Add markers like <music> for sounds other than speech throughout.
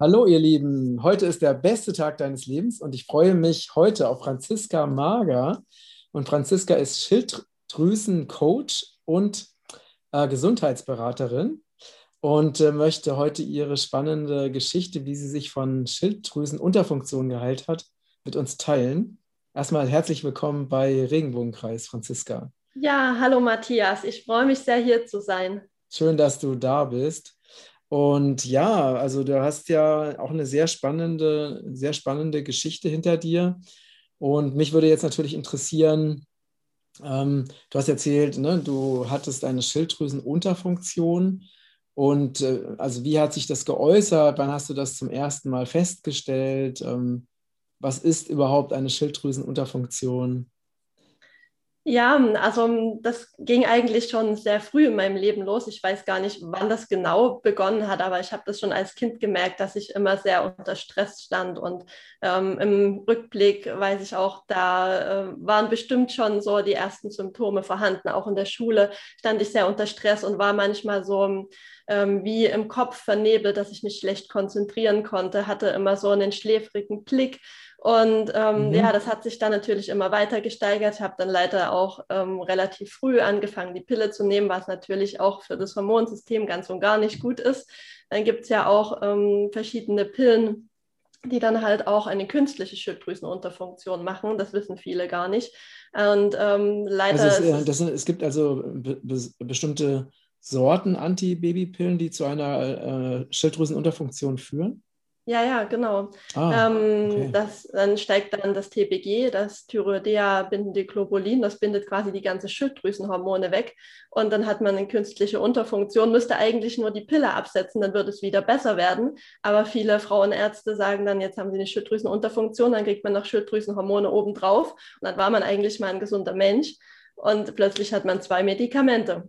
Hallo ihr Lieben, heute ist der beste Tag deines Lebens und ich freue mich heute auf Franziska Mager. Und Franziska ist Schilddrüsencoach und äh, Gesundheitsberaterin und äh, möchte heute ihre spannende Geschichte, wie sie sich von Schilddrüsenunterfunktion geheilt hat, mit uns teilen. Erstmal herzlich willkommen bei Regenbogenkreis, Franziska. Ja, hallo Matthias, ich freue mich sehr hier zu sein. Schön, dass du da bist. Und ja, also du hast ja auch eine sehr spannende, sehr spannende Geschichte hinter dir. Und mich würde jetzt natürlich interessieren, ähm, du hast erzählt, ne, du hattest eine Schilddrüsenunterfunktion. Und äh, also wie hat sich das geäußert? Wann hast du das zum ersten Mal festgestellt? Ähm, was ist überhaupt eine Schilddrüsenunterfunktion? Ja, also das ging eigentlich schon sehr früh in meinem Leben los. Ich weiß gar nicht, wann das genau begonnen hat, aber ich habe das schon als Kind gemerkt, dass ich immer sehr unter Stress stand. Und ähm, im Rückblick weiß ich auch, da äh, waren bestimmt schon so die ersten Symptome vorhanden. Auch in der Schule stand ich sehr unter Stress und war manchmal so ähm, wie im Kopf vernebelt, dass ich mich schlecht konzentrieren konnte, hatte immer so einen schläfrigen Blick und ähm, mhm. ja, das hat sich dann natürlich immer weiter gesteigert. Ich habe dann leider auch ähm, relativ früh angefangen, die Pille zu nehmen, was natürlich auch für das Hormonsystem ganz und gar nicht gut ist. Dann gibt es ja auch ähm, verschiedene Pillen, die dann halt auch eine künstliche Schilddrüsenunterfunktion machen. Das wissen viele gar nicht. Und ähm, leider. Also es, das, es gibt also be bestimmte Sorten Antibabypillen, die zu einer äh, Schilddrüsenunterfunktion führen? Ja, ja, genau. Ah, ähm, okay. das, dann steigt dann das TPG, das Thyroidea-bindende Globulin, das bindet quasi die ganze Schilddrüsenhormone weg. Und dann hat man eine künstliche Unterfunktion, müsste eigentlich nur die Pille absetzen, dann würde es wieder besser werden. Aber viele Frauenärzte sagen dann, jetzt haben sie eine Schilddrüsenunterfunktion, dann kriegt man noch Schilddrüsenhormone obendrauf. Und dann war man eigentlich mal ein gesunder Mensch. Und plötzlich hat man zwei Medikamente.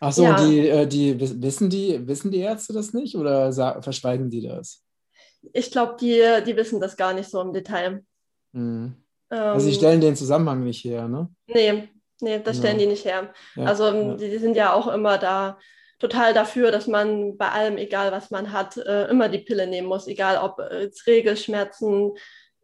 Ach so, ja. die, äh, die, wissen, die, wissen die Ärzte das nicht oder verschweigen die das? Ich glaube, die, die wissen das gar nicht so im Detail. Mhm. also, sie ähm, stellen den Zusammenhang nicht her, ne? Nee, nee, das stellen ja. die nicht her. Ja, also, ja. Die, sind ja auch immer da total dafür, dass man bei allem, egal was man hat, äh, immer die Pille nehmen muss, egal ob äh, Regelschmerzen,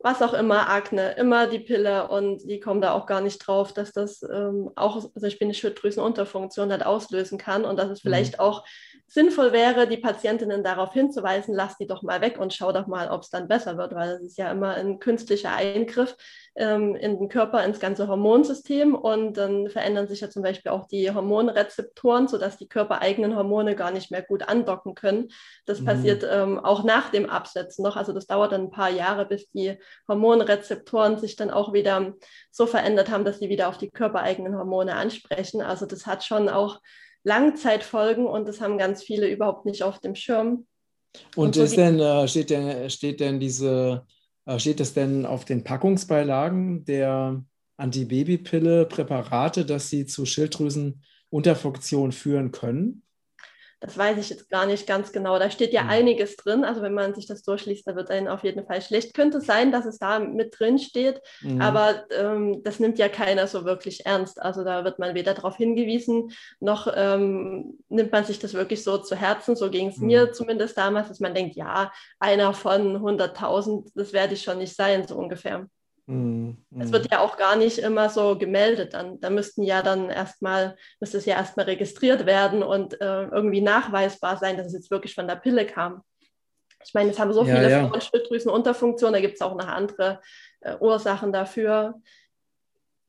was auch immer, Akne, immer die Pille und die kommen da auch gar nicht drauf, dass das ähm, auch zum Beispiel eine Schilddrüsenunterfunktion hat auslösen kann und dass es mhm. vielleicht auch sinnvoll wäre, die Patientinnen darauf hinzuweisen, lass die doch mal weg und schau doch mal, ob es dann besser wird, weil das ist ja immer ein künstlicher Eingriff ähm, in den Körper, ins ganze Hormonsystem und dann verändern sich ja zum Beispiel auch die Hormonrezeptoren, sodass die körpereigenen Hormone gar nicht mehr gut andocken können. Das mhm. passiert ähm, auch nach dem Absetzen noch, also das dauert dann ein paar Jahre, bis die Hormonrezeptoren sich dann auch wieder so verändert haben, dass sie wieder auf die körpereigenen Hormone ansprechen. Also das hat schon auch Langzeitfolgen und das haben ganz viele überhaupt nicht auf dem Schirm. Und, und so ist denn, äh, steht denn, steht denn diese, äh, steht das denn auf den Packungsbeilagen der Antibabypille Präparate, dass sie zu Schilddrüsenunterfunktion führen können? Das weiß ich jetzt gar nicht ganz genau. Da steht ja mhm. einiges drin. Also wenn man sich das durchliest, da wird einem auf jeden Fall schlecht. Könnte sein, dass es da mit drin steht, mhm. aber ähm, das nimmt ja keiner so wirklich ernst. Also da wird man weder darauf hingewiesen, noch ähm, nimmt man sich das wirklich so zu Herzen. So ging es mhm. mir zumindest damals, dass man denkt, ja, einer von 100.000, das werde ich schon nicht sein, so ungefähr. Mhm. Es wird ja auch gar nicht immer so gemeldet. Dann, da müssten ja dann erstmal, müsste es ja erstmal registriert werden und äh, irgendwie nachweisbar sein, dass es jetzt wirklich von der Pille kam. Ich meine, es haben so ja, viele ja. Schilddrüsenunterfunktionen, da gibt es auch noch andere äh, Ursachen dafür.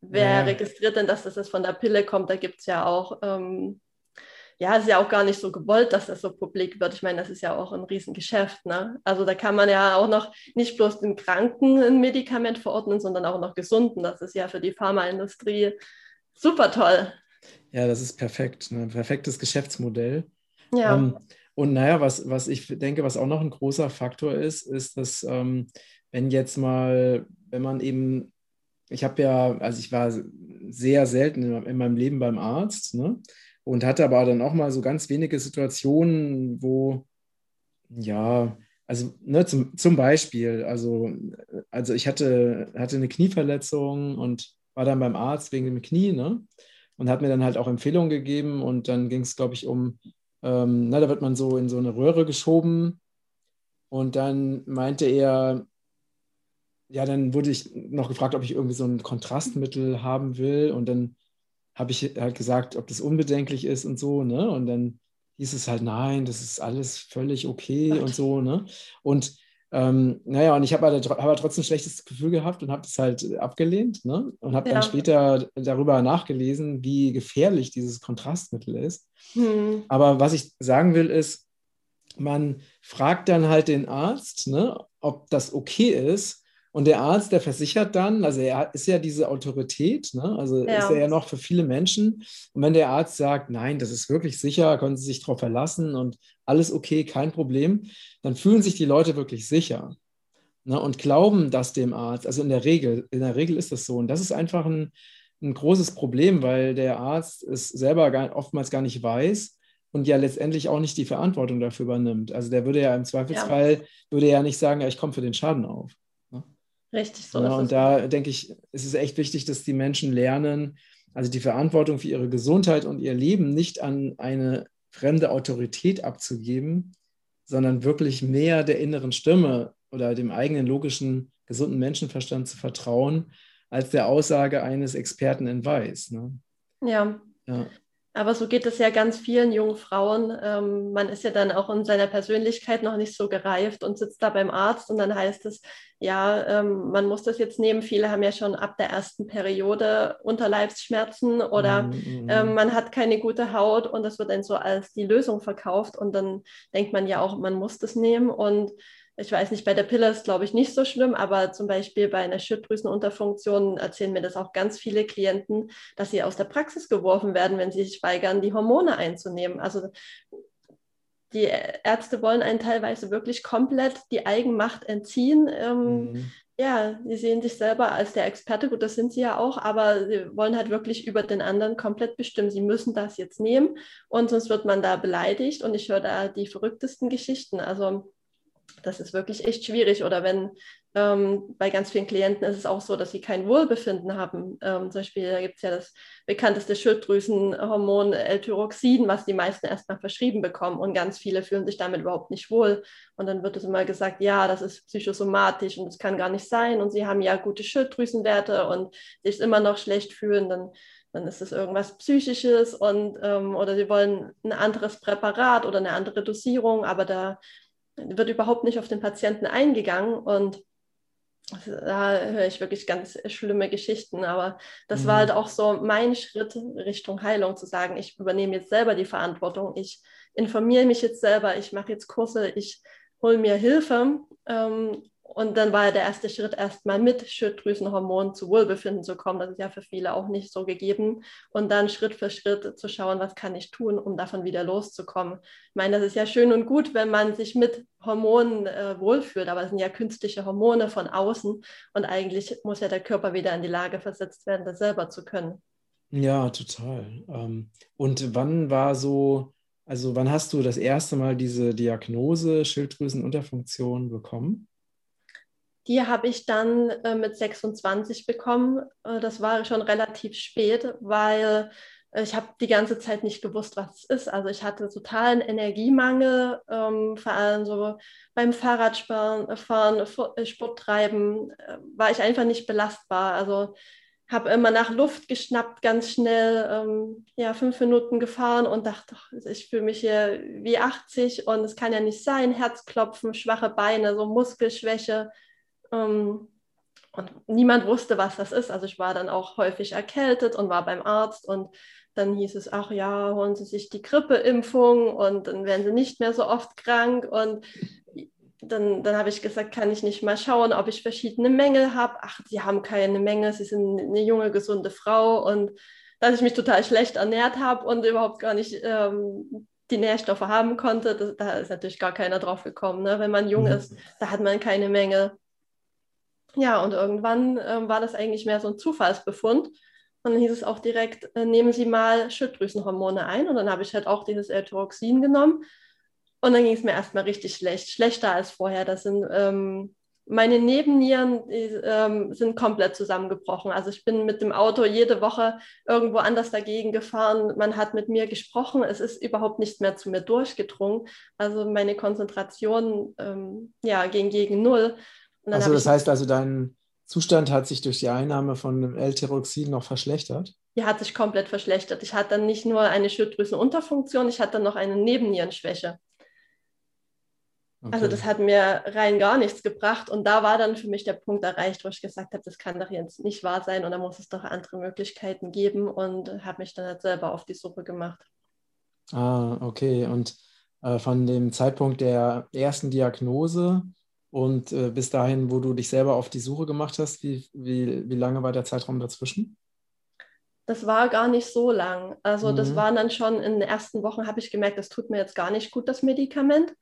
Wer ja. registriert denn, dass das von der Pille kommt? Da gibt es ja auch ähm, ja, es ist ja auch gar nicht so gewollt, dass das so publik wird. Ich meine, das ist ja auch ein Riesengeschäft. Ne? Also da kann man ja auch noch nicht bloß den Kranken ein Medikament verordnen, sondern auch noch Gesunden. Das ist ja für die Pharmaindustrie super toll. Ja, das ist perfekt. Ne? Perfektes Geschäftsmodell. Ja. Ähm, und naja, was, was ich denke, was auch noch ein großer Faktor ist, ist, dass ähm, wenn jetzt mal, wenn man eben, ich habe ja, also ich war sehr selten in, in meinem Leben beim Arzt, ne? Und hatte aber dann auch mal so ganz wenige Situationen, wo, ja, also ne, zum, zum Beispiel, also, also ich hatte, hatte eine Knieverletzung und war dann beim Arzt wegen dem Knie, ne? Und hat mir dann halt auch Empfehlungen gegeben und dann ging es, glaube ich, um, ähm, na, da wird man so in so eine Röhre geschoben Und dann meinte er, ja, dann wurde ich noch gefragt, ob ich irgendwie so ein Kontrastmittel haben will. Und dann habe ich halt gesagt, ob das unbedenklich ist und so, ne? Und dann hieß es halt, nein, das ist alles völlig okay und so, ne? Und ähm, naja, und ich habe halt, hab halt trotzdem ein schlechtes Gefühl gehabt und habe das halt abgelehnt, ne? Und habe ja. dann später darüber nachgelesen, wie gefährlich dieses Kontrastmittel ist. Hm. Aber was ich sagen will, ist, man fragt dann halt den Arzt, ne, ob das okay ist und der Arzt, der versichert dann, also er ist ja diese Autorität, ne? also ja. ist er ja noch für viele Menschen. Und wenn der Arzt sagt, nein, das ist wirklich sicher, können Sie sich darauf verlassen und alles okay, kein Problem, dann fühlen sich die Leute wirklich sicher ne? und glauben das dem Arzt. Also in der Regel, in der Regel ist das so. Und das ist einfach ein, ein großes Problem, weil der Arzt es selber gar, oftmals gar nicht weiß und ja letztendlich auch nicht die Verantwortung dafür übernimmt. Also der würde ja im Zweifelsfall, ja. würde ja nicht sagen, ja, ich komme für den Schaden auf. Richtig, so ja, Und da denke ich, ist es echt wichtig, dass die Menschen lernen, also die Verantwortung für ihre Gesundheit und ihr Leben nicht an eine fremde Autorität abzugeben, sondern wirklich mehr der inneren Stimme oder dem eigenen logischen, gesunden Menschenverstand zu vertrauen, als der Aussage eines Experten in Weiß. Ne? Ja. ja. Aber so geht es ja ganz vielen jungen Frauen. Ähm, man ist ja dann auch in seiner Persönlichkeit noch nicht so gereift und sitzt da beim Arzt und dann heißt es, ja, ähm, man muss das jetzt nehmen. Viele haben ja schon ab der ersten Periode Unterleibsschmerzen oder mm, mm. Ähm, man hat keine gute Haut und das wird dann so als die Lösung verkauft und dann denkt man ja auch, man muss das nehmen und ich weiß nicht, bei der Pille ist glaube ich nicht so schlimm, aber zum Beispiel bei einer Schilddrüsenunterfunktion erzählen mir das auch ganz viele Klienten, dass sie aus der Praxis geworfen werden, wenn sie sich weigern, die Hormone einzunehmen. Also die Ärzte wollen einen teilweise wirklich komplett die Eigenmacht entziehen. Ähm, mhm. Ja, sie sehen sich selber als der Experte, gut, das sind sie ja auch, aber sie wollen halt wirklich über den anderen komplett bestimmen. Sie müssen das jetzt nehmen und sonst wird man da beleidigt und ich höre da die verrücktesten Geschichten. Also das ist wirklich echt schwierig. Oder wenn ähm, bei ganz vielen Klienten ist es auch so, dass sie kein Wohlbefinden haben. Ähm, zum Beispiel, gibt es ja das bekannteste Schilddrüsenhormon L-Tyroxin, was die meisten erstmal verschrieben bekommen. Und ganz viele fühlen sich damit überhaupt nicht wohl. Und dann wird es immer gesagt, ja, das ist psychosomatisch und das kann gar nicht sein. Und sie haben ja gute Schilddrüsenwerte und sich immer noch schlecht fühlen. Dann dann ist es irgendwas Psychisches und ähm, oder sie wollen ein anderes Präparat oder eine andere Dosierung, aber da wird überhaupt nicht auf den Patienten eingegangen und da höre ich wirklich ganz schlimme Geschichten, aber das mhm. war halt auch so mein Schritt Richtung Heilung, zu sagen, ich übernehme jetzt selber die Verantwortung, ich informiere mich jetzt selber, ich mache jetzt Kurse, ich hole mir Hilfe ähm, und dann war der erste Schritt erstmal mit Schilddrüsenhormonen zu Wohlbefinden zu kommen. Das ist ja für viele auch nicht so gegeben. Und dann Schritt für Schritt zu schauen, was kann ich tun, um davon wieder loszukommen. Ich meine, das ist ja schön und gut, wenn man sich mit Hormonen äh, wohlfühlt, aber es sind ja künstliche Hormone von außen. Und eigentlich muss ja der Körper wieder in die Lage versetzt werden, das selber zu können. Ja, total. Ähm, und wann war so, also wann hast du das erste Mal diese Diagnose Schilddrüsenunterfunktion bekommen? Die habe ich dann äh, mit 26 bekommen. Äh, das war schon relativ spät, weil äh, ich habe die ganze Zeit nicht gewusst, was es ist. Also ich hatte totalen Energiemangel, ähm, vor allem so beim Fahrradfahren, äh, Fahren, äh, Sport treiben, äh, war ich einfach nicht belastbar. Also habe immer nach Luft geschnappt, ganz schnell, ähm, ja, fünf Minuten gefahren und dachte, ich fühle mich hier wie 80 und es kann ja nicht sein, Herzklopfen, schwache Beine, so Muskelschwäche. Ähm, und niemand wusste, was das ist. Also ich war dann auch häufig erkältet und war beim Arzt und dann hieß es, ach ja, holen Sie sich die Grippeimpfung und dann werden Sie nicht mehr so oft krank. Und dann, dann habe ich gesagt, kann ich nicht mal schauen, ob ich verschiedene Mängel habe. Ach, Sie haben keine Mängel, Sie sind eine junge, gesunde Frau. Und dass ich mich total schlecht ernährt habe und überhaupt gar nicht ähm, die Nährstoffe haben konnte, das, da ist natürlich gar keiner drauf gekommen. Ne? Wenn man jung mhm. ist, da hat man keine Mängel. Ja, und irgendwann äh, war das eigentlich mehr so ein Zufallsbefund. Und dann hieß es auch direkt, äh, nehmen Sie mal Schilddrüsenhormone ein. Und dann habe ich halt auch dieses L-Tyroxin genommen. Und dann ging es mir erstmal richtig schlecht, schlechter als vorher. Das sind ähm, meine Nebennieren die, ähm, sind komplett zusammengebrochen. Also ich bin mit dem Auto jede Woche irgendwo anders dagegen gefahren. Man hat mit mir gesprochen. Es ist überhaupt nicht mehr zu mir durchgedrungen. Also meine Konzentration ähm, ja, ging gegen null. Also das heißt also, dein Zustand hat sich durch die Einnahme von L-Tyroxin noch verschlechtert? Die hat sich komplett verschlechtert. Ich hatte dann nicht nur eine Schilddrüsenunterfunktion, ich hatte dann noch eine Nebennierenschwäche. Okay. Also das hat mir rein gar nichts gebracht. Und da war dann für mich der Punkt erreicht, wo ich gesagt habe, das kann doch jetzt nicht wahr sein und da muss es doch andere Möglichkeiten geben und habe mich dann halt selber auf die Suche gemacht. Ah, okay. Und äh, von dem Zeitpunkt der ersten Diagnose und äh, bis dahin, wo du dich selber auf die Suche gemacht hast, wie, wie, wie lange war der Zeitraum dazwischen? Das war gar nicht so lang. Also mhm. das war dann schon in den ersten Wochen, habe ich gemerkt, das tut mir jetzt gar nicht gut, das Medikament.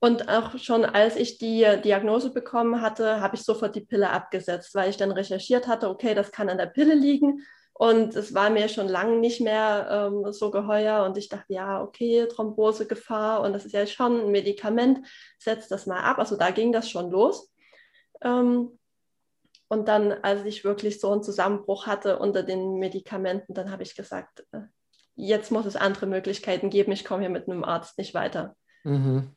Und auch schon als ich die Diagnose bekommen hatte, habe ich sofort die Pille abgesetzt, weil ich dann recherchiert hatte, okay, das kann an der Pille liegen. Und es war mir schon lange nicht mehr ähm, so geheuer. Und ich dachte, ja, okay, Thrombosegefahr. Und das ist ja schon ein Medikament, setzt das mal ab. Also da ging das schon los. Ähm, und dann, als ich wirklich so einen Zusammenbruch hatte unter den Medikamenten, dann habe ich gesagt, äh, jetzt muss es andere Möglichkeiten geben. Ich komme hier mit einem Arzt nicht weiter. Mhm.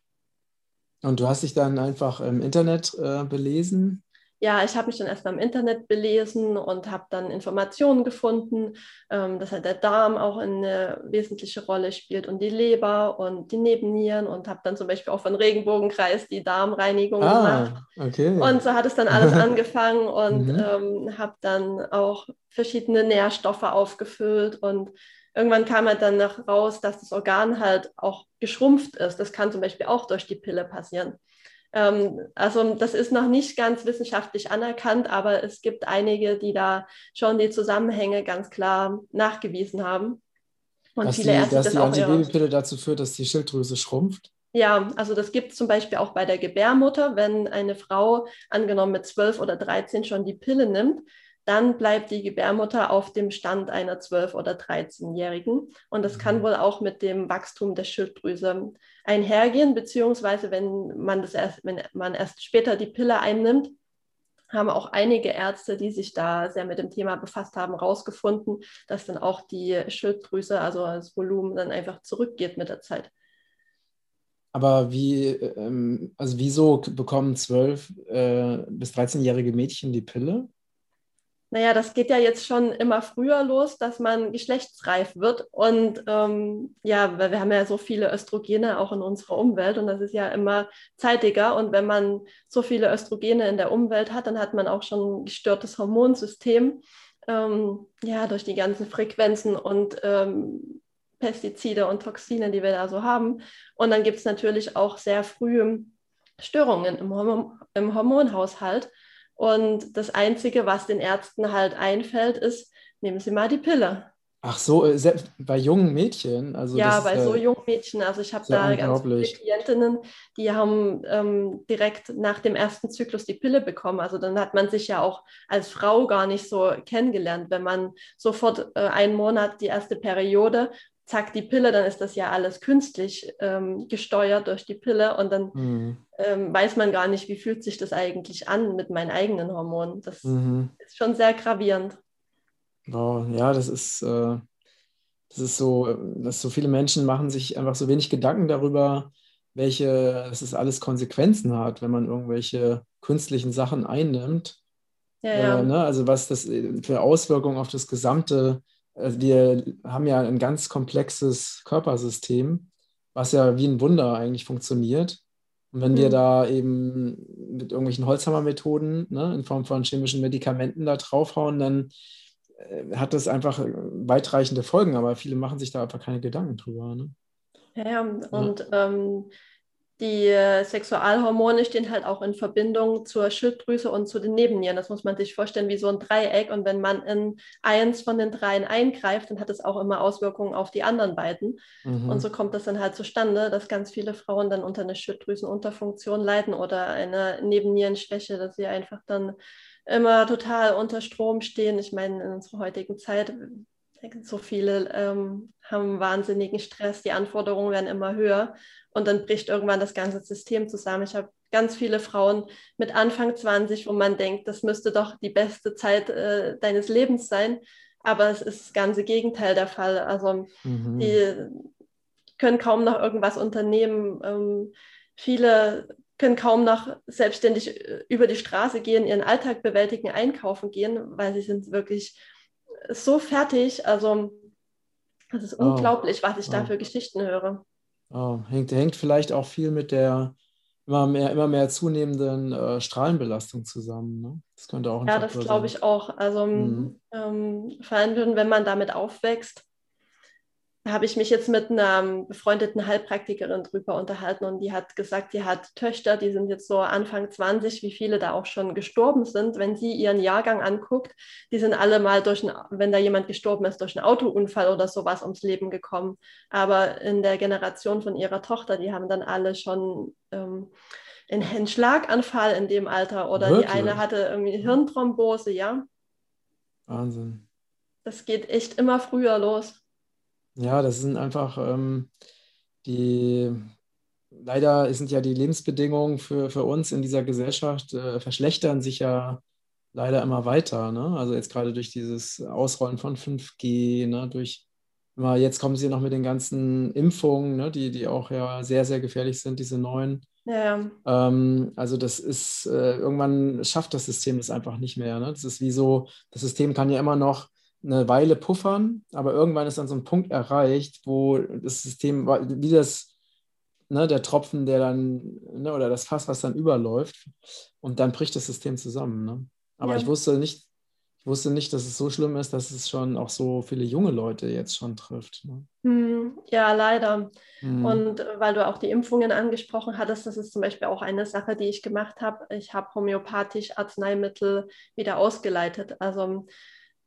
Und du hast dich dann einfach im Internet äh, belesen? Ja, ich habe mich dann erstmal im Internet belesen und habe dann Informationen gefunden, ähm, dass halt der Darm auch eine wesentliche Rolle spielt und die Leber und die Nebennieren und habe dann zum Beispiel auch von Regenbogenkreis die Darmreinigung ah, gemacht. Okay. Und so hat es dann alles <laughs> angefangen und mhm. ähm, habe dann auch verschiedene Nährstoffe aufgefüllt und irgendwann kam halt dann noch raus, dass das Organ halt auch geschrumpft ist. Das kann zum Beispiel auch durch die Pille passieren. Ähm, also das ist noch nicht ganz wissenschaftlich anerkannt, aber es gibt einige, die da schon die Zusammenhänge ganz klar nachgewiesen haben. Und dass viele die, Ärzte dass das die Antibabypille dazu führt, dass die Schilddrüse schrumpft? Ja, also das gibt es zum Beispiel auch bei der Gebärmutter, wenn eine Frau angenommen mit 12 oder 13 schon die Pille nimmt, dann bleibt die Gebärmutter auf dem Stand einer 12- oder 13-Jährigen. Und das kann mhm. wohl auch mit dem Wachstum der Schilddrüse einhergehen, beziehungsweise wenn man, das erst, wenn man erst später die Pille einnimmt, haben auch einige Ärzte, die sich da sehr mit dem Thema befasst haben, herausgefunden, dass dann auch die Schilddrüse, also das Volumen, dann einfach zurückgeht mit der Zeit. Aber wie, ähm, also wieso bekommen 12- äh, bis 13-jährige Mädchen die Pille? Naja, das geht ja jetzt schon immer früher los, dass man geschlechtsreif wird. Und ähm, ja, weil wir haben ja so viele Östrogene auch in unserer Umwelt und das ist ja immer zeitiger. Und wenn man so viele Östrogene in der Umwelt hat, dann hat man auch schon ein gestörtes Hormonsystem. Ähm, ja, durch die ganzen Frequenzen und ähm, Pestizide und Toxine, die wir da so haben. Und dann gibt es natürlich auch sehr frühe Störungen im, Hormon im Hormonhaushalt. Und das Einzige, was den Ärzten halt einfällt, ist, nehmen Sie mal die Pille. Ach so, äh, selbst bei jungen Mädchen? Also ja, bei so jungen Mädchen. Also ich habe da ganz viele Klientinnen, die haben ähm, direkt nach dem ersten Zyklus die Pille bekommen. Also dann hat man sich ja auch als Frau gar nicht so kennengelernt. Wenn man sofort äh, einen Monat die erste Periode zack, die Pille, dann ist das ja alles künstlich ähm, gesteuert durch die Pille und dann mhm. ähm, weiß man gar nicht, wie fühlt sich das eigentlich an mit meinen eigenen Hormonen. Das mhm. ist schon sehr gravierend. Wow, ja, das ist, äh, das ist so, dass so viele Menschen machen sich einfach so wenig Gedanken darüber, welche, dass es alles Konsequenzen hat, wenn man irgendwelche künstlichen Sachen einnimmt. Ja, ja. Äh, ne? Also was das für Auswirkungen auf das gesamte wir haben ja ein ganz komplexes Körpersystem, was ja wie ein Wunder eigentlich funktioniert. Und wenn mhm. wir da eben mit irgendwelchen Holzhammermethoden ne, in Form von chemischen Medikamenten da draufhauen, dann äh, hat das einfach weitreichende Folgen, aber viele machen sich da einfach keine Gedanken drüber. Ne? Ja, und ja. Ähm, die äh, Sexualhormone stehen halt auch in Verbindung zur Schilddrüse und zu den Nebennieren. Das muss man sich vorstellen wie so ein Dreieck. Und wenn man in eins von den dreien eingreift, dann hat es auch immer Auswirkungen auf die anderen beiden. Mhm. Und so kommt das dann halt zustande, dass ganz viele Frauen dann unter einer Schilddrüsenunterfunktion leiden oder eine Nebennierenschwäche, dass sie einfach dann immer total unter Strom stehen. Ich meine, in unserer heutigen Zeit So viele ähm, haben wahnsinnigen Stress, die Anforderungen werden immer höher und dann bricht irgendwann das ganze System zusammen. Ich habe ganz viele Frauen mit Anfang 20, wo man denkt, das müsste doch die beste Zeit äh, deines Lebens sein, aber es ist das ganze Gegenteil der Fall. Also mhm. die können kaum noch irgendwas unternehmen. Ähm, viele können kaum noch selbstständig äh, über die Straße gehen, ihren Alltag bewältigen, einkaufen gehen, weil sie sind wirklich so fertig. Also es ist oh. unglaublich, was ich oh. da für Geschichten höre. Oh. Hängt, hängt vielleicht auch viel mit der immer mehr, immer mehr zunehmenden äh, Strahlenbelastung zusammen. Ne? Das könnte auch ein Ja, Faktor das glaube ich auch. Also mhm. ähm, vor allem, wenn man damit aufwächst, habe ich mich jetzt mit einer befreundeten Heilpraktikerin drüber unterhalten und die hat gesagt, sie hat Töchter, die sind jetzt so Anfang 20, wie viele da auch schon gestorben sind. Wenn sie ihren Jahrgang anguckt, die sind alle mal durch, ein, wenn da jemand gestorben ist, durch einen Autounfall oder sowas ums Leben gekommen. Aber in der Generation von ihrer Tochter, die haben dann alle schon ähm, einen Schlaganfall in dem Alter oder Wirklich? die eine hatte irgendwie Hirnthrombose, ja. Wahnsinn. Das geht echt immer früher los. Ja, das sind einfach ähm, die, leider sind ja die Lebensbedingungen für, für uns in dieser Gesellschaft äh, verschlechtern sich ja leider immer weiter. Ne? Also jetzt gerade durch dieses Ausrollen von 5G, ne? durch immer, jetzt kommen sie noch mit den ganzen Impfungen, ne? die, die auch ja sehr, sehr gefährlich sind, diese neuen. Ja. Ähm, also das ist, äh, irgendwann schafft das System das einfach nicht mehr. Ne? Das ist wie so, das System kann ja immer noch eine Weile puffern, aber irgendwann ist dann so ein Punkt erreicht, wo das System, wie das, ne, der Tropfen, der dann, ne, oder das Fass, was dann überläuft, und dann bricht das System zusammen. Ne? Aber ja. ich wusste nicht, ich wusste nicht, dass es so schlimm ist, dass es schon auch so viele junge Leute jetzt schon trifft. Ne? Hm, ja, leider. Hm. Und weil du auch die Impfungen angesprochen hattest, das ist zum Beispiel auch eine Sache, die ich gemacht habe. Ich habe homöopathisch Arzneimittel wieder ausgeleitet. Also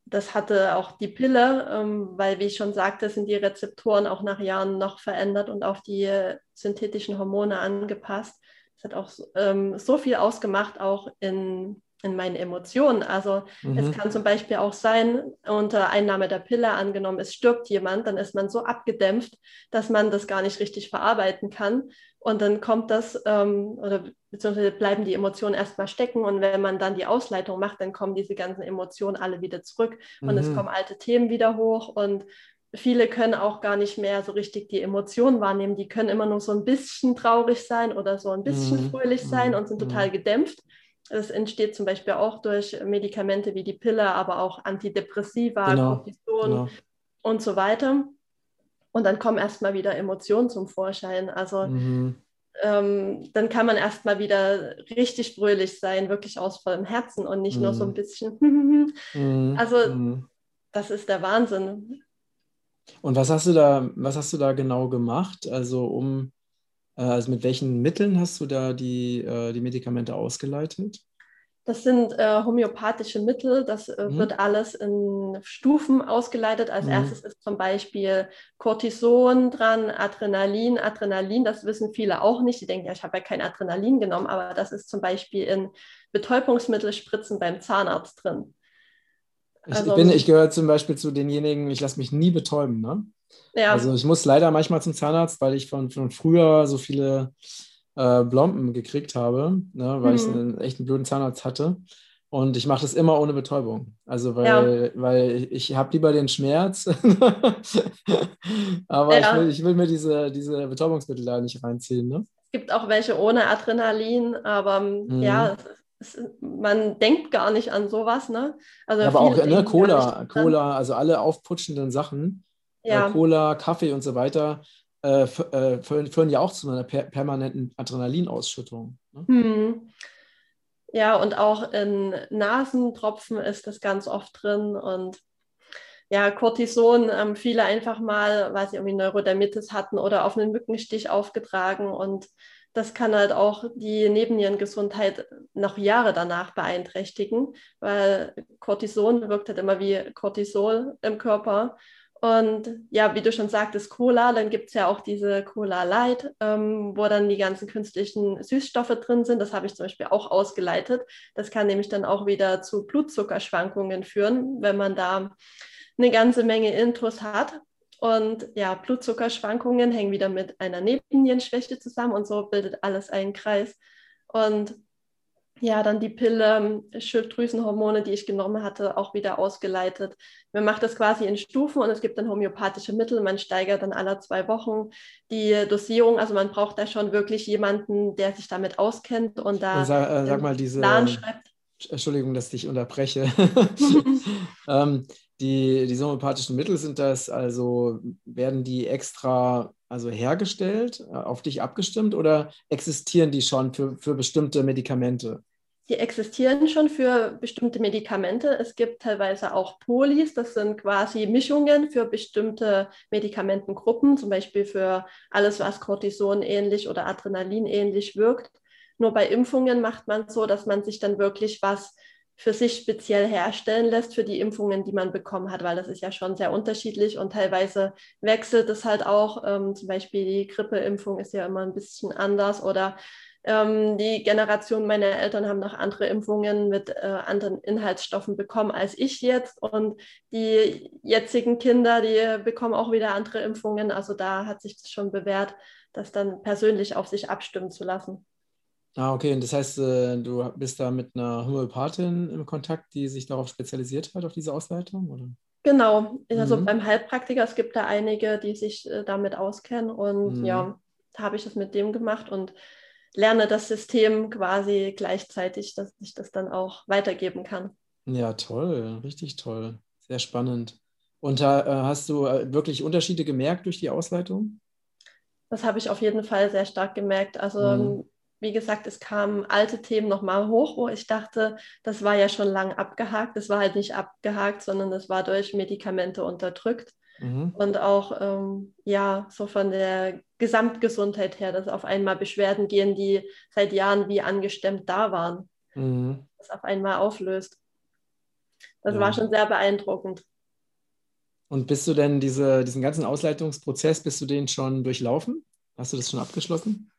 das hatte auch die Pille, ähm, weil, wie ich schon sagte, sind die Rezeptoren auch nach Jahren noch verändert und auf die synthetischen Hormone angepasst. Das hat auch ähm, so viel ausgemacht, auch in, in meinen Emotionen. Also mhm. es kann zum Beispiel auch sein, unter Einnahme der Pille angenommen, es stirbt jemand, dann ist man so abgedämpft, dass man das gar nicht richtig verarbeiten kann. Und dann kommt das, ähm, oder beziehungsweise bleiben die Emotionen erstmal stecken. Und wenn man dann die Ausleitung macht, dann kommen diese ganzen Emotionen alle wieder zurück und mhm. es kommen alte Themen wieder hoch. Und viele können auch gar nicht mehr so richtig die Emotionen wahrnehmen. Die können immer nur so ein bisschen traurig sein oder so ein bisschen mhm. fröhlich sein und sind mhm. total gedämpft. Das entsteht zum Beispiel auch durch Medikamente wie die Pille, aber auch Antidepressiva, genau. Genau. und so weiter. Und dann kommen erstmal wieder Emotionen zum Vorschein. Also mhm. ähm, dann kann man erstmal wieder richtig fröhlich sein, wirklich aus vollem Herzen und nicht mhm. nur so ein mhm. bisschen. <laughs> Mhm. also mhm. das ist der Wahnsinn. Und was hast du da, was hast du da genau gemacht? Also um, also mit welchen Mitteln hast du da die, äh, die Medikamente ausgeleitet? Das sind äh, homöopathische Mittel. Das äh, mhm. wird alles in Stufen ausgeleitet. Als mhm. erstes ist zum Beispiel Cortison dran, Adrenalin. Adrenalin, das wissen viele auch nicht. Die denken, ja, ich habe ja kein Adrenalin genommen, aber das ist zum Beispiel in Betäubungsmittelspritzen beim Zahnarzt drin. Ich, also, ich, ich gehöre zum Beispiel zu denjenigen, ich lasse mich nie betäuben. Ne? Ja. Also ich muss leider manchmal zum Zahnarzt, weil ich von, von früher so viele äh, Blompen gekriegt habe, ne, weil mhm. ich einen echten blöden Zahnarzt hatte. Und ich mache das immer ohne Betäubung. Also weil, ja. weil ich habe lieber den Schmerz, <laughs> aber ja. ich, will, ich will mir diese, diese Betäubungsmittel da nicht reinziehen. Ne? Es gibt auch welche ohne Adrenalin, aber mhm. ja, es, man denkt gar nicht an sowas. Ne? Also ja, aber auch ne, Cola, Cola, also alle aufputschenden Sachen, äh, ja. äh, Cola, Kaffee und so weiter, äh, äh führen ja auch zu einer per permanenten Adrenalinausschüttung. Ne? Hm. Ja, und auch in Nasentropfen ist das ganz oft drin und ja, Cortison ähm, viele einfach mal, weil sie irgendwie Neurodermitis hatten oder auf einen Mückenstich aufgetragen und das kann halt auch die Nebennierengesundheit noch Jahre danach beeinträchtigen, weil Cortison wirkt halt immer wie Cortisol im Körper und ja, wie du schon sagtest, Cola, dann gibt es ja auch diese Cola Light, ähm, wo dann die ganzen künstlichen Süßstoffe drin sind. Das habe ich zum Beispiel auch ausgeleitet. Das kann nämlich dann auch wieder zu Blutzuckerschwankungen führen, wenn man da eine ganze Menge Intus hat. Und ja, Blutzuckerschwankungen hängen wieder mit einer Nebennierenschwäche zusammen und so bildet alles einen Kreis. Und ja, dann die Pille, Schilddrüsenhormone, die ich genommen hatte, auch wieder ausgeleitet. Man macht das quasi in Stufen und es gibt dann homöopathische Mittel. Man steigert dann alle zwei Wochen die Dosierung. Also man braucht da schon wirklich jemanden, der sich damit auskennt und da sag, äh, sag mal diese, Plan schreibt. Entschuldigung, dass ich unterbreche. <laughs> <laughs> ähm, die, diese homöopathischen Mittel sind das also, werden die extra also hergestellt, äh, auf dich abgestimmt oder existieren die schon für, für bestimmte Medikamente? Die existieren schon für bestimmte Medikamente. Es gibt teilweise auch Polis, das sind quasi Mischungen für bestimmte Medikamentengruppen, zum Beispiel für alles, was Cortison ähnlich oder Adrenalin ähnlich wirkt. Nur bei Impfungen macht man so, dass man sich dann wirklich was für sich speziell herstellen lässt für die Impfungen, die man bekommen hat, weil das ist ja schon sehr unterschiedlich und teilweise wechselt es halt auch. Ähm, zum Beispiel die Grippeimpfung ist ja immer ein bisschen anders oder ähm, die Generation meiner Eltern haben noch andere Impfungen mit äh, anderen Inhaltsstoffen bekommen als ich jetzt und die jetzigen Kinder, die bekommen auch wieder andere Impfungen. Also da hat sich das schon bewährt, das dann persönlich auf sich abstimmen zu lassen. Ah, okay. Und das heißt, äh, du bist da mit einer Homöopathin im Kontakt, die sich darauf spezialisiert hat, auf diese Ausleitung? Oder? Genau. Also mhm. beim Heilpraktiker, es gibt da einige, die sich äh, damit auskennen. Und mhm. ja, da habe ich das mit dem gemacht und lerne das System quasi gleichzeitig, dass ich das dann auch weitergeben kann. Ja, toll. Richtig toll. Sehr spannend. Und äh, hast du wirklich Unterschiede gemerkt durch die Ausleitung? Das habe ich auf jeden Fall sehr stark gemerkt. Also mhm wie gesagt, es kamen alte Themen nochmal hoch, wo ich dachte, das war ja schon lang abgehakt. Das war halt nicht abgehakt, sondern das war durch Medikamente unterdrückt. Mhm. Und auch, ähm, ja, so von der Gesamtgesundheit her, dass auf einmal Beschwerden gehen, die seit Jahren wie angestemmt da waren. Mhm. Das auf einmal auflöst. Das ja. war schon sehr beeindruckend. Und bist du denn diese, diesen ganzen Ausleitungsprozess, bist du den schon durchlaufen? Hast du das schon abgeschlossen?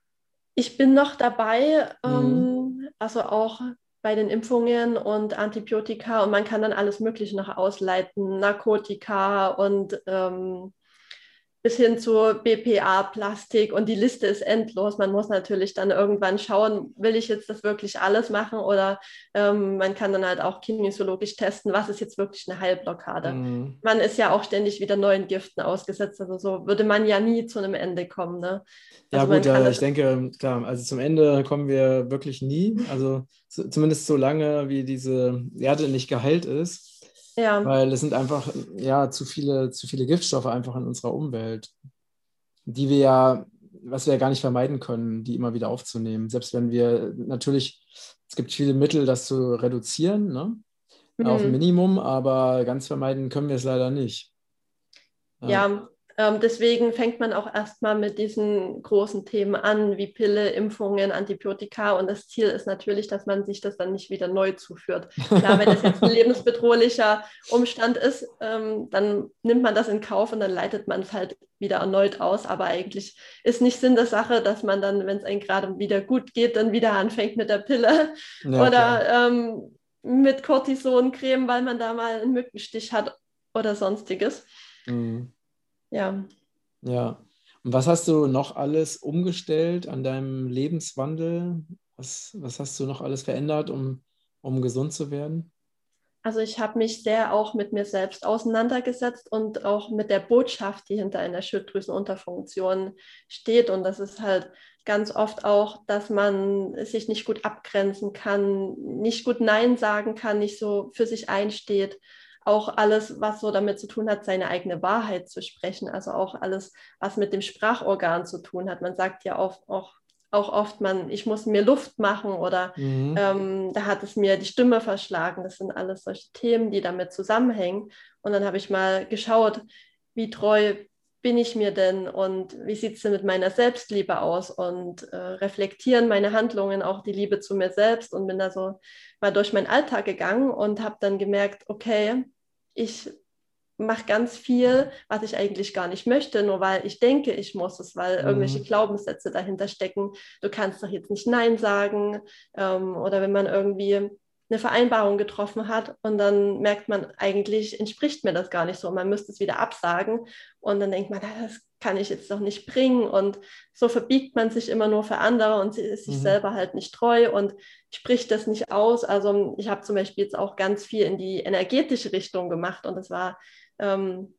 Ich bin noch dabei, mhm. ähm, also auch bei den Impfungen und Antibiotika und man kann dann alles Mögliche noch ausleiten, Narkotika und ähm, bis hin zu BPA, Plastik und die Liste ist endlos. Man muss natürlich dann irgendwann schauen, will ich jetzt das wirklich alles machen oder ähm, man kann dann halt auch kinesiologisch testen, was ist jetzt wirklich eine Heilblockade. Mhm. Man ist ja auch ständig wieder neuen Giften ausgesetzt, also so würde man ja nie zu einem Ende kommen. Ne? Also ja gut, ja, ich denke, klar, also zum Ende kommen wir wirklich nie, also zumindest so lange, wie diese Erde nicht geheilt ist. Ja. Weil es sind einfach ja, zu, viele, zu viele Giftstoffe einfach in unserer Umwelt, die wir ja, was wir ja gar nicht vermeiden können, die immer wieder aufzunehmen. Selbst wenn wir natürlich, es gibt viele Mittel, das zu reduzieren, ne? Mhm. auf ein Minimum, aber ganz vermeiden können wir es leider nicht. Ja, ja ähm, deswegen fängt man auch erstmal mit diesen großen Themen an, wie Pille, Impfungen, Antibiotika. Und das Ziel ist natürlich, dass man sich das dann nicht wieder neu zuführt. Klar, wenn es jetzt ein <laughs> lebensbedrohlicher Umstand ist, ähm, dann nimmt man das in Kauf und dann leitet man es halt wieder erneut aus. Aber eigentlich ist nicht Sinn der Sache, dass man dann, wenn es einem gerade wieder gut geht, dann wieder anfängt mit der Pille ja, oder ähm, mit Cortisoncreme, weil man da mal einen Mückenstich hat oder sonstiges. Mhm. Ja. Ja. Und was hast du noch alles umgestellt an deinem Lebenswandel? Was, was hast du noch alles verändert, um, um gesund zu werden? Also ich habe mich sehr auch mit mir selbst auseinandergesetzt und auch mit der Botschaft, die hinter einer Schilddrüsenunterfunktion steht. Und das ist halt ganz oft auch, dass man sich nicht gut abgrenzen kann, nicht gut Nein sagen kann, nicht so für sich einsteht auch alles, was so damit zu tun hat, seine eigene Wahrheit zu sprechen, also auch alles, was mit dem Sprachorgan zu tun hat. Man sagt ja auch, auch, auch oft, man, ich muss mir Luft machen oder mhm. ähm, da hat es mir die Stimme verschlagen. Das sind alles solche Themen, die damit zusammenhängen. Und dann habe ich mal geschaut, wie treu bin ich mir denn und wie sieht es denn mit meiner Selbstliebe aus und äh, reflektieren meine Handlungen auch die Liebe zu mir selbst und bin da so mal durch meinen Alltag gegangen und habe dann gemerkt, okay, ich mache ganz viel, was ich eigentlich gar nicht möchte, nur weil ich denke, ich muss es, weil mhm. irgendwelche Glaubenssätze dahinter stecken. Du kannst doch jetzt nicht Nein sagen. Ähm, oder wenn man irgendwie eine Vereinbarung getroffen hat und dann merkt man, eigentlich entspricht mir das gar nicht so. Man müsste es wieder absagen und dann denkt man, das kann ich jetzt doch nicht bringen und so verbiegt man sich immer nur für andere und ist sich mhm. selber halt nicht treu und spricht das nicht aus. Also ich habe zum Beispiel jetzt auch ganz viel in die energetische Richtung gemacht und das war ähm,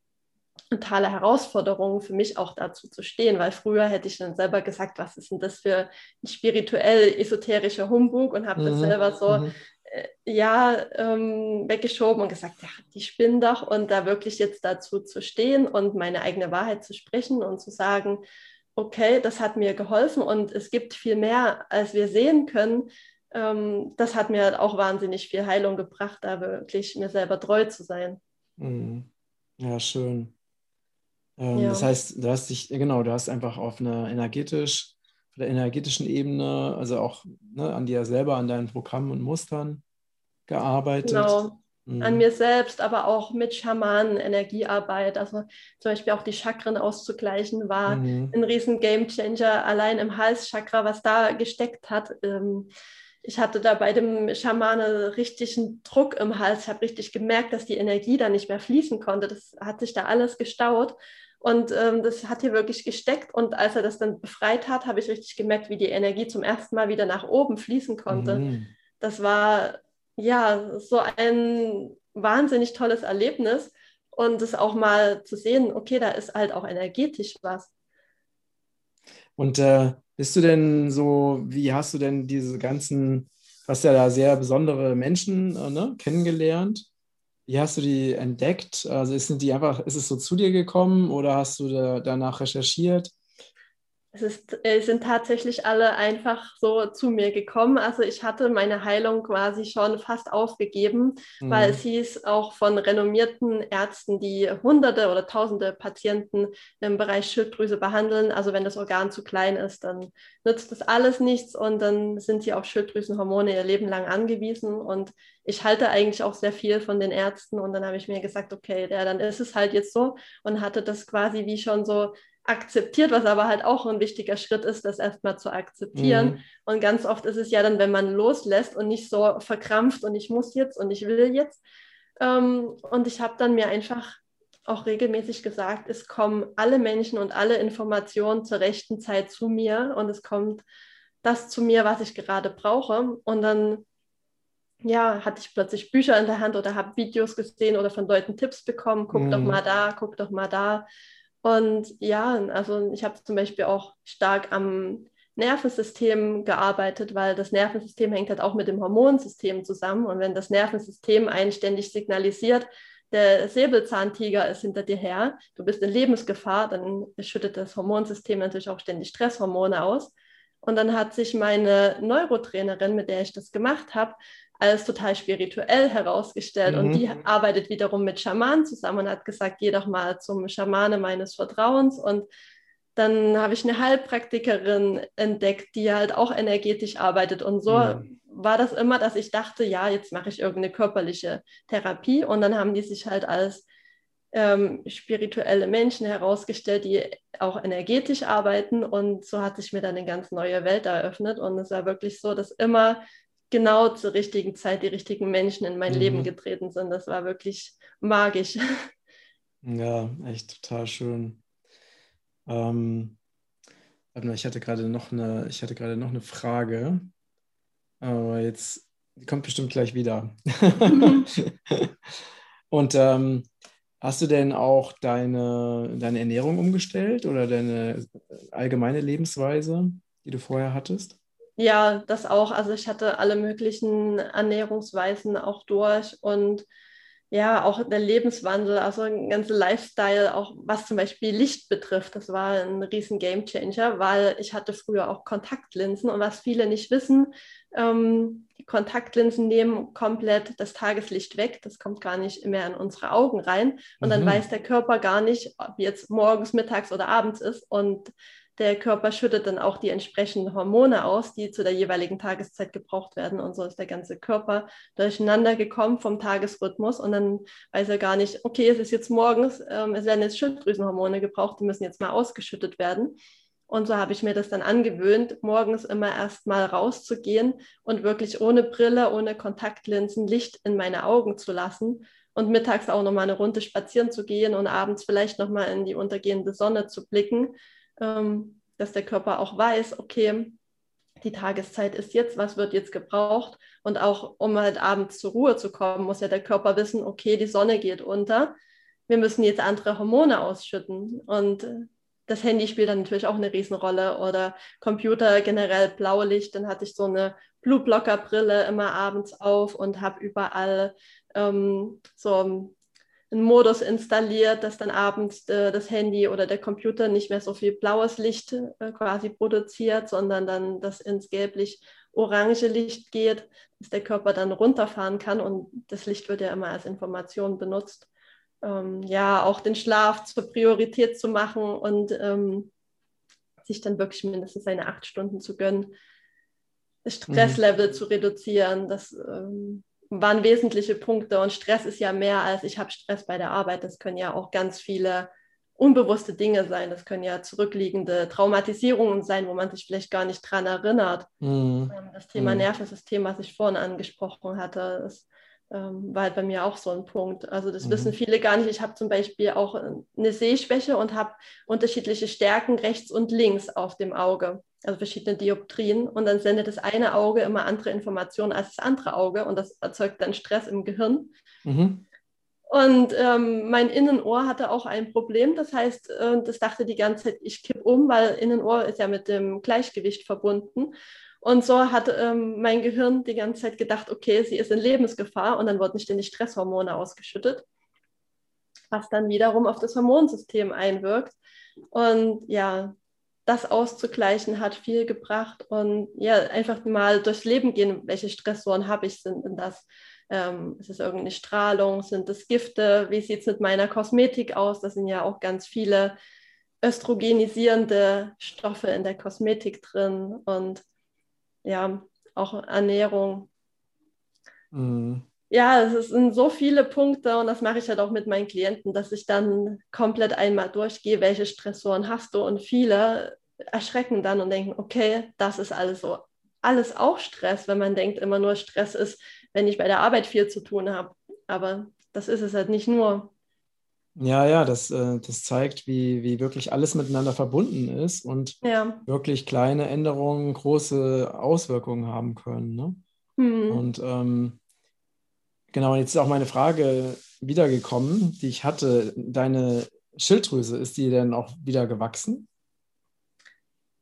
totale Herausforderung für mich auch dazu zu stehen, weil früher hätte ich dann selber gesagt, was ist denn das für ein spirituell esoterischer Humbug und habe mhm. das selber so mhm. äh, ja ähm, weggeschoben und gesagt, ja, die spinnen doch und da wirklich jetzt dazu zu stehen und meine eigene Wahrheit zu sprechen und zu sagen, okay, das hat mir geholfen und es gibt viel mehr, als wir sehen können. Ähm, das hat mir auch wahnsinnig viel Heilung gebracht, da wirklich mir selber treu zu sein. Mhm. Ja, schön. Ähm, ja. Das heißt, du hast dich, genau, du hast einfach auf einer energetisch, auf der energetischen Ebene, also auch ne, an dir selber, an deinen Programmen und Mustern gearbeitet. Genau. Mhm. An mir selbst, aber auch mit Schamanen, Energiearbeit. Also zum Beispiel auch die Chakren auszugleichen, war mhm. ein riesen Gamechanger allein im Halschakra, was da gesteckt hat. Ähm, ich hatte da bei dem Schamane richtigen Druck im Hals. Ich habe richtig gemerkt, dass die Energie da nicht mehr fließen konnte. Das hat sich da alles gestaut. Und ähm, das hat hier wirklich gesteckt. Und als er das dann befreit hat, habe ich richtig gemerkt, wie die Energie zum ersten Mal wieder nach oben fließen konnte. Mhm. Das war ja so ein wahnsinnig tolles Erlebnis. Und es auch mal zu sehen, okay, da ist halt auch energetisch was. Und äh, bist du denn so, wie hast du denn diese ganzen, hast ja da sehr besondere Menschen äh, ne, kennengelernt? Wie hast du die entdeckt? Also sind die einfach, ist es so zu dir gekommen oder hast du da, danach recherchiert? Es, ist, es sind tatsächlich alle einfach so zu mir gekommen. Also ich hatte meine Heilung quasi schon fast aufgegeben, mhm. weil es hieß auch von renommierten Ärzten, die hunderte oder tausende Patienten im Bereich Schilddrüse behandeln. Also wenn das Organ zu klein ist, dann nützt das alles nichts und dann sind sie auf Schilddrüsenhormone ihr Leben lang angewiesen. Und ich halte eigentlich auch sehr viel von den Ärzten. Und dann habe ich mir gesagt, okay, ja, dann ist es halt jetzt so und hatte das quasi wie schon so akzeptiert, was aber halt auch ein wichtiger Schritt ist, das erstmal zu akzeptieren. Mhm. Und ganz oft ist es ja dann, wenn man loslässt und nicht so verkrampft und ich muss jetzt und ich will jetzt. Ähm, und ich habe dann mir einfach auch regelmäßig gesagt, es kommen alle Menschen und alle Informationen zur rechten Zeit zu mir und es kommt das zu mir, was ich gerade brauche. Und dann ja, hatte ich plötzlich Bücher in der Hand oder habe Videos gesehen oder von Leuten Tipps bekommen, guck mhm. doch mal da, guck doch mal da. Und ja, also ich habe zum Beispiel auch stark am Nervensystem gearbeitet, weil das Nervensystem hängt halt auch mit dem Hormonsystem zusammen. Und wenn das Nervensystem einständig signalisiert, der Säbelzahntiger ist hinter dir her, du bist in Lebensgefahr, dann schüttet das Hormonsystem natürlich auch ständig Stresshormone aus. Und dann hat sich meine Neurotrainerin, mit der ich das gemacht habe, als total spirituell herausgestellt. Mhm. Und die arbeitet wiederum mit Schamanen zusammen und hat gesagt, geh doch mal zum Schamane meines Vertrauens. Und dann habe ich eine Heilpraktikerin entdeckt, die halt auch energetisch arbeitet. Und so mhm. war das immer, dass ich dachte, ja, jetzt mache ich irgendeine körperliche Therapie. Und dann haben die sich halt als ähm, spirituelle Menschen herausgestellt, die auch energetisch arbeiten. Und so hat sich mir dann eine ganz neue Welt eröffnet. Und es war wirklich so, dass immer genau zur richtigen Zeit die richtigen Menschen in mein mhm. Leben getreten sind. Das war wirklich magisch. Ja, echt total schön. Ähm, ich hatte gerade noch eine, ich hatte gerade noch eine Frage, aber jetzt die kommt bestimmt gleich wieder. Mhm. <laughs> Und ähm, hast du denn auch deine, deine Ernährung umgestellt oder deine allgemeine Lebensweise, die du vorher hattest? Ja, das auch. Also ich hatte alle möglichen Ernährungsweisen auch durch und ja, auch der Lebenswandel, also ein ganzer Lifestyle, auch was zum Beispiel Licht betrifft, das war ein riesen Gamechanger, weil ich hatte früher auch Kontaktlinsen und was viele nicht wissen, ähm, die Kontaktlinsen nehmen komplett das Tageslicht weg, das kommt gar nicht mehr in unsere Augen rein und mhm. dann weiß der Körper gar nicht, ob jetzt morgens, mittags oder abends ist und der Körper schüttet dann auch die entsprechenden Hormone aus, die zu der jeweiligen Tageszeit gebraucht werden. Und so ist der ganze Körper durcheinander gekommen vom Tagesrhythmus. Und dann weiß er gar nicht, okay, es ist jetzt morgens, ähm, es werden jetzt Schilddrüsenhormone gebraucht, die müssen jetzt mal ausgeschüttet werden. Und so habe ich mir das dann angewöhnt, morgens immer erst mal rauszugehen und wirklich ohne Brille, ohne Kontaktlinsen Licht in meine Augen zu lassen und mittags auch noch mal eine Runde spazieren zu gehen und abends vielleicht noch mal in die untergehende Sonne zu blicken, dass der Körper auch weiß, okay, die Tageszeit ist jetzt, was wird jetzt gebraucht? Und auch um halt abends zur Ruhe zu kommen, muss ja der Körper wissen, okay, die Sonne geht unter, wir müssen jetzt andere Hormone ausschütten. Und das Handy spielt dann natürlich auch eine Riesenrolle. Oder Computer generell Blaulicht. Dann hatte ich so eine Blue Blocker Brille immer abends auf und habe überall ähm, so einen Modus installiert, dass dann abends äh, das Handy oder der Computer nicht mehr so viel blaues Licht äh, quasi produziert, sondern dann das ins gelblich-orange Licht geht, dass der Körper dann runterfahren kann und das Licht wird ja immer als Information benutzt ähm, ja auch den Schlaf zur Priorität zu machen und ähm, sich dann wirklich mindestens seine acht Stunden zu gönnen, das Stresslevel mhm. zu reduzieren. Das ähm, waren wesentliche Punkte und Stress ist ja mehr als ich habe Stress bei der Arbeit. Das können ja auch ganz viele unbewusste Dinge sein. Das können ja zurückliegende Traumatisierungen sein, wo man sich vielleicht gar nicht dran erinnert. Mhm. Ähm, das Thema mhm. Nervensystem, was ich vorhin angesprochen hatte, das ähm, war halt bei mir auch so ein Punkt. Also das mhm. wissen viele gar nicht. Ich habe zum Beispiel auch eine Sehschwäche und habe unterschiedliche Stärken rechts und links auf dem Auge, also verschiedene Dioptrien. Und dann sendet das eine Auge immer andere Informationen als das andere Auge und das erzeugt dann Stress im Gehirn. Mhm. Und ähm, mein Innenohr hatte auch ein Problem. Das heißt, äh, das dachte die ganze Zeit, ich kipp um, weil Innenohr ist ja mit dem Gleichgewicht verbunden. Und so hat ähm, mein Gehirn die ganze Zeit gedacht, okay, sie ist in Lebensgefahr und dann wurden ständig Stresshormone ausgeschüttet, was dann wiederum auf das Hormonsystem einwirkt. Und ja, das auszugleichen hat viel gebracht und ja, einfach mal durchs Leben gehen, welche Stressoren habe ich, sind denn das? Ähm, ist es irgendeine Strahlung? Sind es Gifte? Wie sieht es mit meiner Kosmetik aus? Das sind ja auch ganz viele östrogenisierende Stoffe in der Kosmetik drin und ja, auch Ernährung. Mhm. Ja, es sind so viele Punkte und das mache ich halt auch mit meinen Klienten, dass ich dann komplett einmal durchgehe, welche Stressoren hast du und viele erschrecken dann und denken, okay, das ist alles so. Alles auch Stress, wenn man denkt, immer nur Stress ist, wenn ich bei der Arbeit viel zu tun habe. Aber das ist es halt nicht nur. Ja, ja, das, äh, das zeigt, wie, wie wirklich alles miteinander verbunden ist und ja. wirklich kleine Änderungen große Auswirkungen haben können. Ne? Mhm. Und ähm, genau, jetzt ist auch meine Frage wiedergekommen, die ich hatte. Deine Schilddrüse, ist die denn auch wieder gewachsen?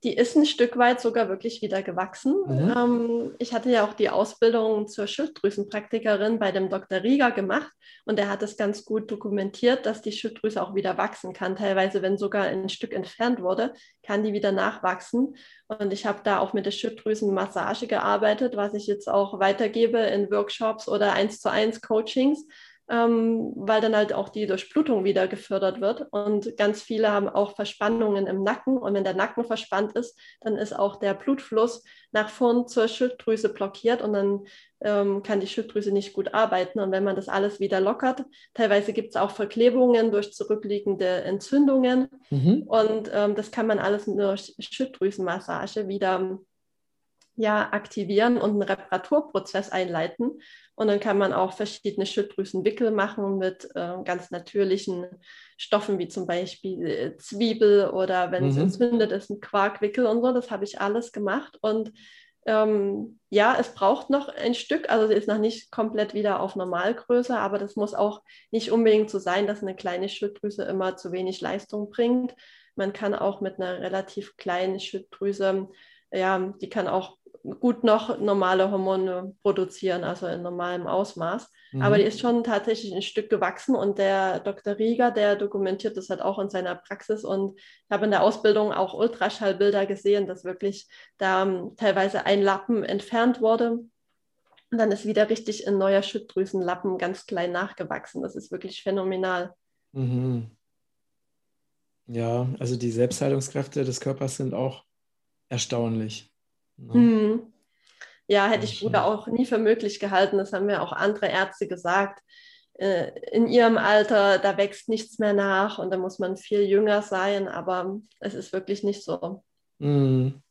Die ist ein Stück weit sogar wirklich wieder gewachsen. Mhm. Ähm, ich hatte ja auch die Ausbildung zur Schilddrüsenpraktikerin bei dem Dr. Rieger gemacht und er hat es ganz gut dokumentiert, dass die Schilddrüse auch wieder wachsen kann. Teilweise, wenn sogar ein Stück entfernt wurde, kann die wieder nachwachsen. Und ich habe da auch mit der Schilddrüsenmassage gearbeitet, was ich jetzt auch weitergebe in Workshops oder eins zu eins Coachings ähm, weil dann halt auch die Durchblutung wieder gefördert wird. Und ganz viele haben auch Verspannungen im Nacken. Und wenn der Nacken verspannt ist, dann ist auch der Blutfluss nach vorn zur Schilddrüse blockiert und dann ähm, kann die Schilddrüse nicht gut arbeiten. Und wenn man das alles wieder lockert, teilweise gibt es auch Verklebungen durch zurückliegende Entzündungen. Mhm. Und ähm, das kann man alles durch Schilddrüsenmassage wieder ja, aktivieren und einen Reparaturprozess einleiten. Und dann kann man auch verschiedene Schilddrüsenwickel machen mit äh, ganz natürlichen Stoffen, wie zum Beispiel äh, Zwiebel oder wenn mhm. es entzündet ist, ein Quarkwickel und so. Das habe ich alles gemacht. Und ähm, ja, es braucht noch ein Stück, also sie ist noch nicht komplett wieder auf Normalgröße, aber das muss auch nicht unbedingt so sein, dass eine kleine Schilddrüse immer zu wenig Leistung bringt. Man kann auch mit einer relativ kleinen Schilddrüse, ja, die kann auch gut noch normale Hormone produzieren, also in normalem Ausmaß. Mhm. Aber die ist schon tatsächlich ein Stück gewachsen und der Dr. Rieger, der dokumentiert das halt auch in seiner Praxis und ich habe in der Ausbildung auch Ultraschallbilder gesehen, dass wirklich da um, teilweise ein Lappen entfernt wurde. Und dann ist wieder richtig ein neuer Schilddrüsenlappen ganz klein nachgewachsen. Das ist wirklich phänomenal. Mhm. Ja, also die Selbstheilungskräfte des Körpers sind auch erstaunlich. Ne? Hm. Ja, hätte ich früher auch nie für möglich gehalten. Das haben mir auch andere Ärzte gesagt. Äh, in ihrem Alter, da wächst nichts mehr nach und da muss man viel jünger sein, aber es ist wirklich nicht so. Mhm.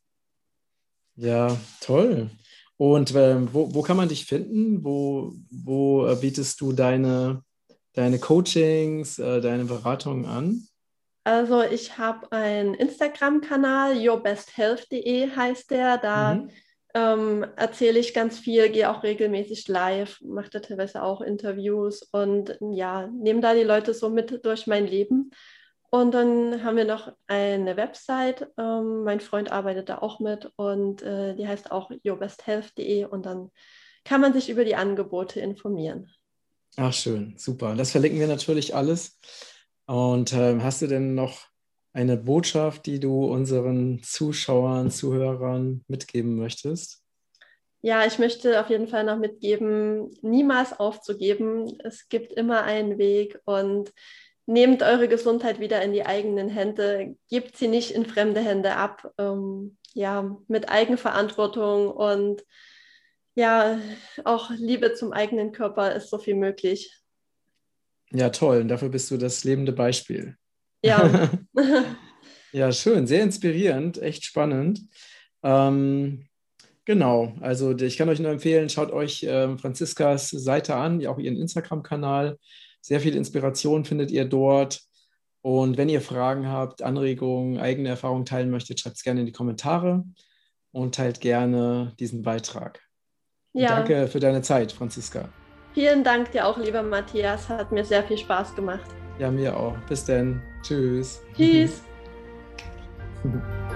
Ja, toll. Und äh, wo, wo kann man dich finden? Wo, wo äh, bietest du deine, deine Coachings, äh, deine Beratungen an? Also ich habe einen Instagram-Kanal, yourbesthealth.de heißt der. Da mhm. ähm, erzähle ich ganz viel, gehe auch regelmäßig live, mache da teilweise auch Interviews und ja, nehme da die Leute so mit durch mein Leben. Und dann haben wir noch eine Website. Ähm, mein Freund arbeitet da auch mit und äh, die heißt auch yourbesthealth.de und dann kann man sich über die Angebote informieren. Ach, schön, super. Das verlinken wir natürlich alles. Und äh, hast du denn noch eine Botschaft, die du unseren Zuschauern, Zuhörern mitgeben möchtest? Ja, ich möchte auf jeden Fall noch mitgeben, niemals aufzugeben. Es gibt immer einen Weg und nehmt eure Gesundheit wieder in die eigenen Hände, gebt sie nicht in fremde Hände ab. Ähm, ja, mit Eigenverantwortung und ja, auch Liebe zum eigenen Körper ist so viel möglich. Ja, toll. Und dafür bist du das lebende Beispiel. Ja. <laughs> ja, schön. Sehr inspirierend. Echt spannend. Ähm, genau. Also ich kann euch nur empfehlen, schaut euch äh, Franziskas Seite an, auch ihren Instagram-Kanal. Sehr viel Inspiration findet ihr dort. Und wenn ihr Fragen habt, Anregungen, eigene Erfahrungen teilen möchtet, schreibt es gerne in die Kommentare und teilt gerne diesen Beitrag. Ja. Danke für deine Zeit, Franziska. Vielen Dank dir auch, lieber Matthias. Hat mir sehr viel Spaß gemacht. Ja, mir auch. Bis dann. Tschüss. Tschüss. <laughs>